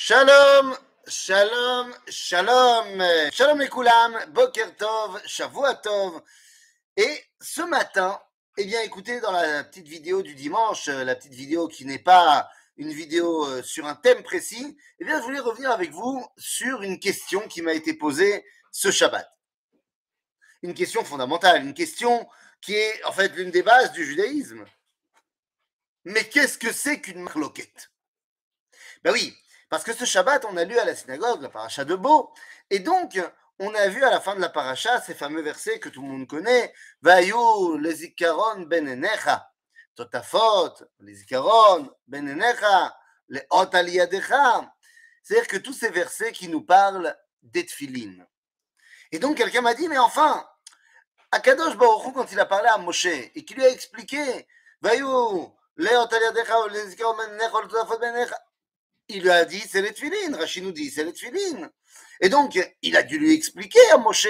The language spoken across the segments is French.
Shalom, shalom, shalom, shalom Koulam, boker tov, shavua tov. Et ce matin, eh bien écoutez, dans la petite vidéo du dimanche, euh, la petite vidéo qui n'est pas une vidéo euh, sur un thème précis, eh bien je voulais revenir avec vous sur une question qui m'a été posée ce Shabbat. Une question fondamentale, une question qui est en fait l'une des bases du judaïsme. Mais qu'est-ce que c'est qu'une marloquette? Ben oui, parce que ce Shabbat, on a lu à la synagogue la paracha de Beau, et donc on a vu à la fin de la paracha ces fameux versets que tout le monde connaît, Vayu les zikaron benenecha, totafot, les zikaron benenecha, les ot C'est-à-dire que tous ces versets qui nous parlent d'Etfilin. Et donc quelqu'un m'a dit, mais enfin, Akadosh Baruch quand il a parlé à Moshe et qu'il lui a expliqué, Vayu les ot les zikaron benenecha, totafot benenecha, il lui a dit c'est les tfilines. Rachid nous dit c'est les tfilines. Et donc, il a dû lui expliquer à Moshe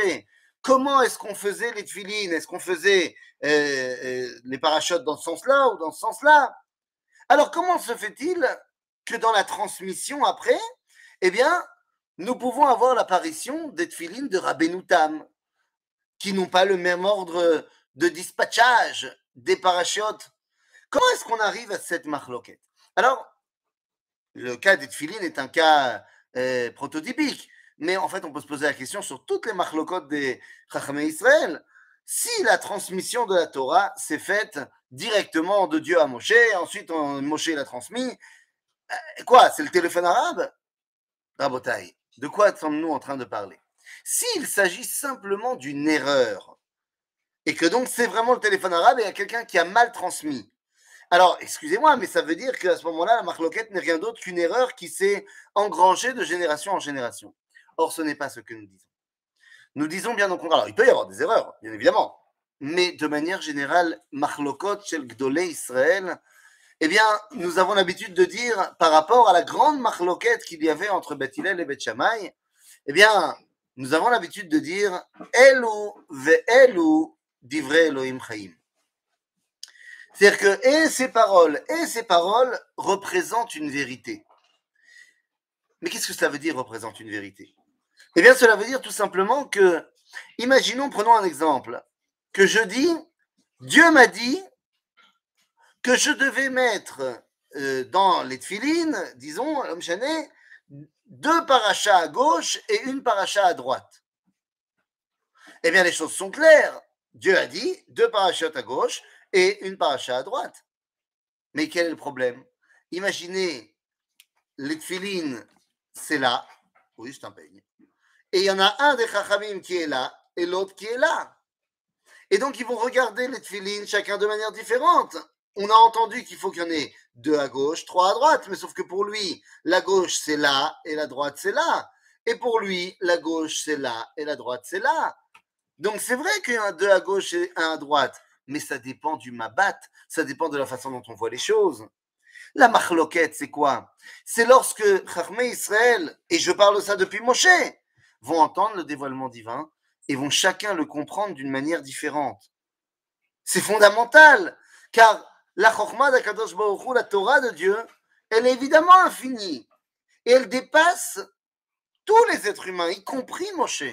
comment est-ce qu'on faisait les tfilines. Est-ce qu'on faisait euh, euh, les parachutes dans ce sens-là ou dans ce sens-là? Alors, comment se fait-il que dans la transmission après, eh bien, nous pouvons avoir l'apparition des tfilines de Rabbeinu Tam, qui n'ont pas le même ordre de dispatchage des parachutes? Comment est-ce qu'on arrive à cette marloquette? Alors, le cas des est un cas euh, prototypique. Mais en fait, on peut se poser la question sur toutes les marlocotes des Chachamé Israël. Si la transmission de la Torah s'est faite directement de Dieu à Moshe, ensuite Moshe l'a transmis, euh, quoi C'est le téléphone arabe? Rabotai, de quoi sommes-nous en train de parler? S'il s'agit simplement d'une erreur, et que donc c'est vraiment le téléphone arabe et il y a quelqu'un qui a mal transmis, alors, excusez-moi, mais ça veut dire qu'à ce moment-là, la marloquette n'est rien d'autre qu'une erreur qui s'est engrangée de génération en génération. Or, ce n'est pas ce que nous disons. Nous disons bien au contraire. Alors, il peut y avoir des erreurs, bien évidemment. Mais de manière générale, marlokot shel Israël, eh bien, nous avons l'habitude de dire, par rapport à la grande marloquette qu'il y avait entre Beth et Beth eh bien, nous avons l'habitude de dire, Elu ve Elu divrei Elohim Chaim. C'est-à-dire que et ces paroles et ces paroles représentent une vérité. Mais qu'est-ce que ça veut dire représente une vérité? Eh bien, cela veut dire tout simplement que, imaginons, prenons un exemple, que je dis, Dieu m'a dit que je devais mettre euh, dans les tfilines, disons, l'homme chané, deux parachas à gauche et une paracha à droite. Eh bien, les choses sont claires. Dieu a dit deux parachutes à gauche et une paracha à droite. Mais quel est le problème? Imaginez, les tfilines, c'est là. Oui, un peigne. Et il y en a un des chachamim qui est là et l'autre qui est là. Et donc, ils vont regarder les tfilines chacun de manière différente. On a entendu qu'il faut qu'il y en ait deux à gauche, trois à droite, mais sauf que pour lui, la gauche c'est là et la droite c'est là. Et pour lui, la gauche c'est là et la droite c'est là. Donc c'est vrai qu'il y a deux à gauche et un à droite, mais ça dépend du mabat, ça dépend de la façon dont on voit les choses. La marloquette, c'est quoi? C'est lorsque Chachmé Israël, et je parle de ça depuis Moshe, vont entendre le dévoilement divin et vont chacun le comprendre d'une manière différente. C'est fondamental, car la Chokhmah d'Akadosh la Torah de Dieu, elle est évidemment infinie et elle dépasse tous les êtres humains, y compris Moshe.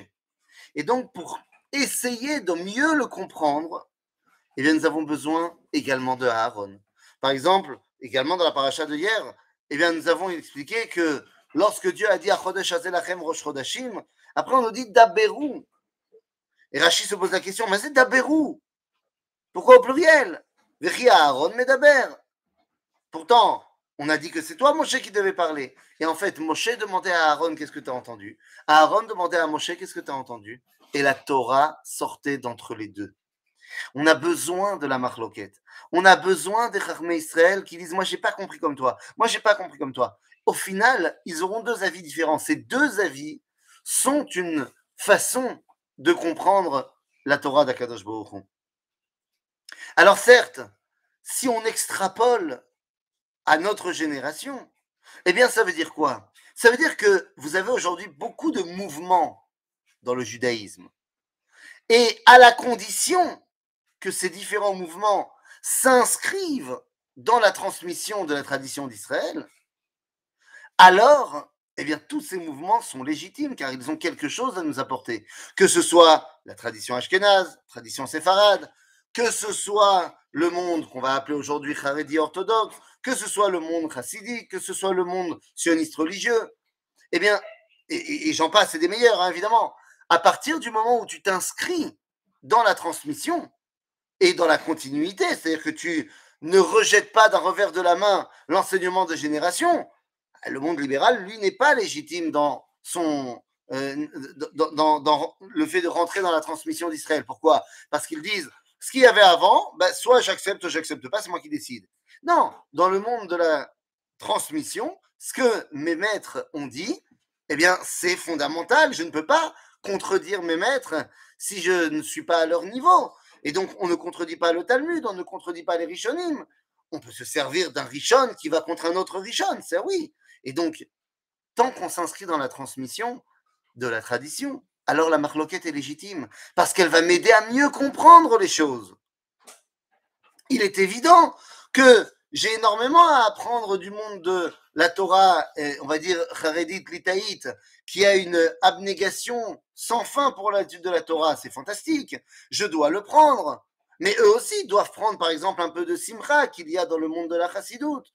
Et donc, pour essayer de mieux le comprendre, eh bien, nous avons besoin également de Aaron. Par exemple, également dans la paracha de hier, eh bien, nous avons expliqué que lorsque Dieu a dit à Chodesh Azelachem Rosh après on nous dit Daberou. Et Rachid se pose la question, mais c'est Daberou. Pourquoi au pluriel? Vechi Aaron Medaber. Pourtant, on a dit que c'est toi, Moshe, qui devais parler. Et en fait, Moshe demandait à Aaron qu'est-ce que tu as entendu? Aaron demandait à Moshe qu'est-ce que tu as entendu? Et la Torah sortait d'entre les deux. On a besoin de la marloquette. On a besoin des Chachmé Israël qui disent Moi, j'ai pas compris comme toi. Moi, j'ai pas compris comme toi. Au final, ils auront deux avis différents. Ces deux avis sont une façon de comprendre la Torah d'Akadosh Alors, certes, si on extrapole à notre génération, eh bien, ça veut dire quoi? Ça veut dire que vous avez aujourd'hui beaucoup de mouvements dans le judaïsme. Et à la condition que ces différents mouvements s'inscrivent dans la transmission de la tradition d'Israël, alors eh bien, tous ces mouvements sont légitimes car ils ont quelque chose à nous apporter. Que ce soit la tradition ashkénaze, tradition séfarade, que ce soit le monde qu'on va appeler aujourd'hui Haredi orthodoxe, que ce soit le monde chassidique, que ce soit le monde sioniste religieux, eh bien, et, j'en passe, c'est des meilleurs, hein, évidemment. À partir du moment où tu t'inscris dans la transmission et dans la continuité, c'est-à-dire que tu ne rejettes pas d'un revers de la main l'enseignement de génération, le monde libéral, lui, n'est pas légitime dans son euh, dans, le fait de rentrer dans la transmission d'Israël. Pourquoi? Parce qu'ils disent ce qu'il y avait avant, ben, soit j'accepte, j'accepte pas, c'est moi qui décide. Non, dans le monde de la transmission, ce que mes maîtres ont dit, eh bien, c'est fondamental. Je ne peux pas contredire mes maîtres si je ne suis pas à leur niveau. Et donc, on ne contredit pas le Talmud, on ne contredit pas les Rishonim. On peut se servir d'un Rishon qui va contre un autre Rishon, c'est oui. Et donc, tant qu'on s'inscrit dans la transmission de la tradition, alors la marloquette est légitime, parce qu'elle va m'aider à mieux comprendre les choses. Il est évident que j'ai énormément à apprendre du monde de la Torah, on va dire Haredit Litaït, qui a une abnégation sans fin pour l'étude de la Torah. C'est fantastique. Je dois le prendre. Mais eux aussi doivent prendre, par exemple, un peu de simra qu'il y a dans le monde de la chassidoute.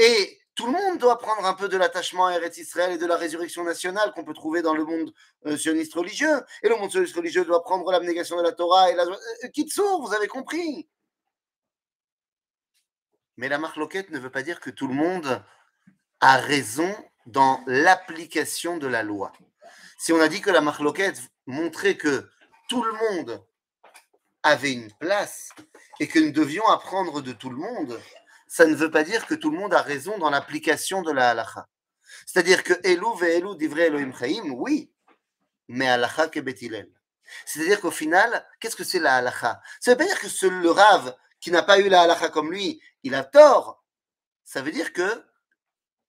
Et tout le monde doit prendre un peu de l'attachement à Eretz Israël et de la résurrection nationale qu'on peut trouver dans le monde euh, sioniste religieux. Et le monde sioniste religieux doit prendre l'abnégation de la Torah et la. Euh, vous avez compris. Mais la marque loquette ne veut pas dire que tout le monde a raison dans l'application de la loi. Si on a dit que la marque loquette montrait que tout le monde avait une place et que nous devions apprendre de tout le monde, ça ne veut pas dire que tout le monde a raison dans l'application de la halacha. C'est-à-dire que Elou ve Elou divrei Elohim Chaim, oui, mais halacha ke betilel. C'est-à-dire qu'au final, qu'est-ce que c'est la halacha? Ça veut pas dire que ce, le rave qui n'a pas eu la halacha comme lui, il a tort. Ça veut dire que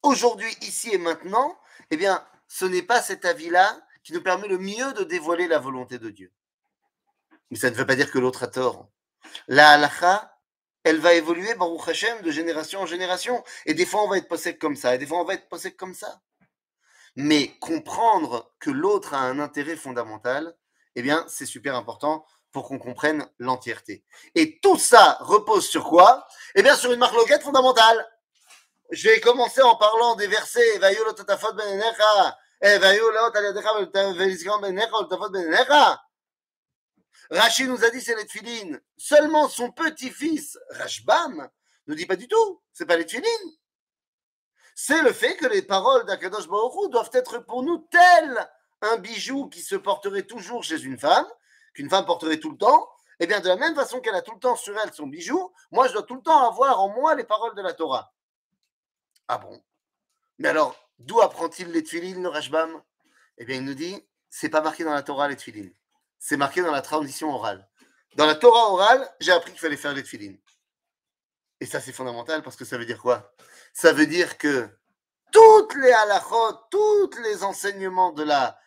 aujourd'hui, ici et maintenant, eh bien, ce n'est pas cet avis-là qui nous permet le mieux de dévoiler la volonté de Dieu. Mais ça ne veut pas dire que l'autre a tort. La halacha, elle va évoluer, Baruch Hashem, de génération en génération. Et des fois, on va être possède comme ça, et des fois, on va être comme ça. Mais comprendre que l'autre a un intérêt fondamental, eh bien, c'est super important pour qu'on comprenne l'entièreté. Et tout ça repose sur quoi? Eh bien, sur une marloquette fondamentale. Je vais commencer en parlant des versets ben Rachid nous a dit c'est les tfilines. Seulement son petit-fils, Rashbam, ne dit pas du tout. C'est pas les tfilines. C'est le fait que les paroles d'Akadosh Baruch doivent être pour nous tel un bijou qui se porterait toujours chez une femme, qu'une femme porterait tout le temps. Eh bien, de la même façon qu'elle a tout le temps sur elle son bijou, moi, je dois tout le temps avoir en moi les paroles de la Torah. Ah bon? Mais alors, d'où apprend-il les tfilines, le Eh bien, il nous dit, c'est pas marqué dans la Torah, les tfilines c'est marqué dans la tradition orale. Dans la Torah orale, j'ai appris qu'il fallait faire les. Et ça, c'est fondamental parce que ça veut dire quoi? Ça veut dire que toutes les halachot, tous les enseignements de la,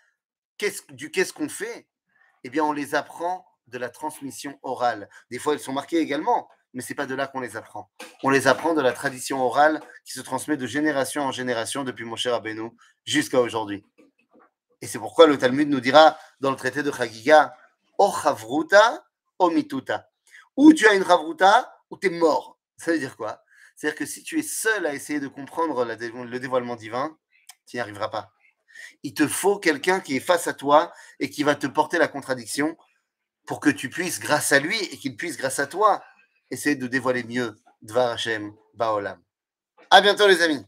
du qu'est-ce qu'on fait, eh bien, on les apprend de la transmission orale. Des fois, elles sont marquées également, mais c'est pas de là qu'on les apprend. On les apprend de la tradition orale qui se transmet de génération en génération depuis mon cher Rabbeinu jusqu'à aujourd'hui. Et c'est pourquoi le Talmud nous dira dans le traité de Chagiga, O chavruta, o mituta. Ou tu as une chavruta, ou tu es mort. Ça veut dire quoi? C'est-à-dire que si tu es seul à essayer de comprendre le dévoilement divin, tu n'y arriveras pas. Il te faut quelqu'un qui est face à toi et qui va te porter la contradiction pour que tu puisses, grâce à lui et qu'il puisse, grâce à toi, essayer de dévoiler mieux Dvar Hashem Baolam. À bientôt, les amis.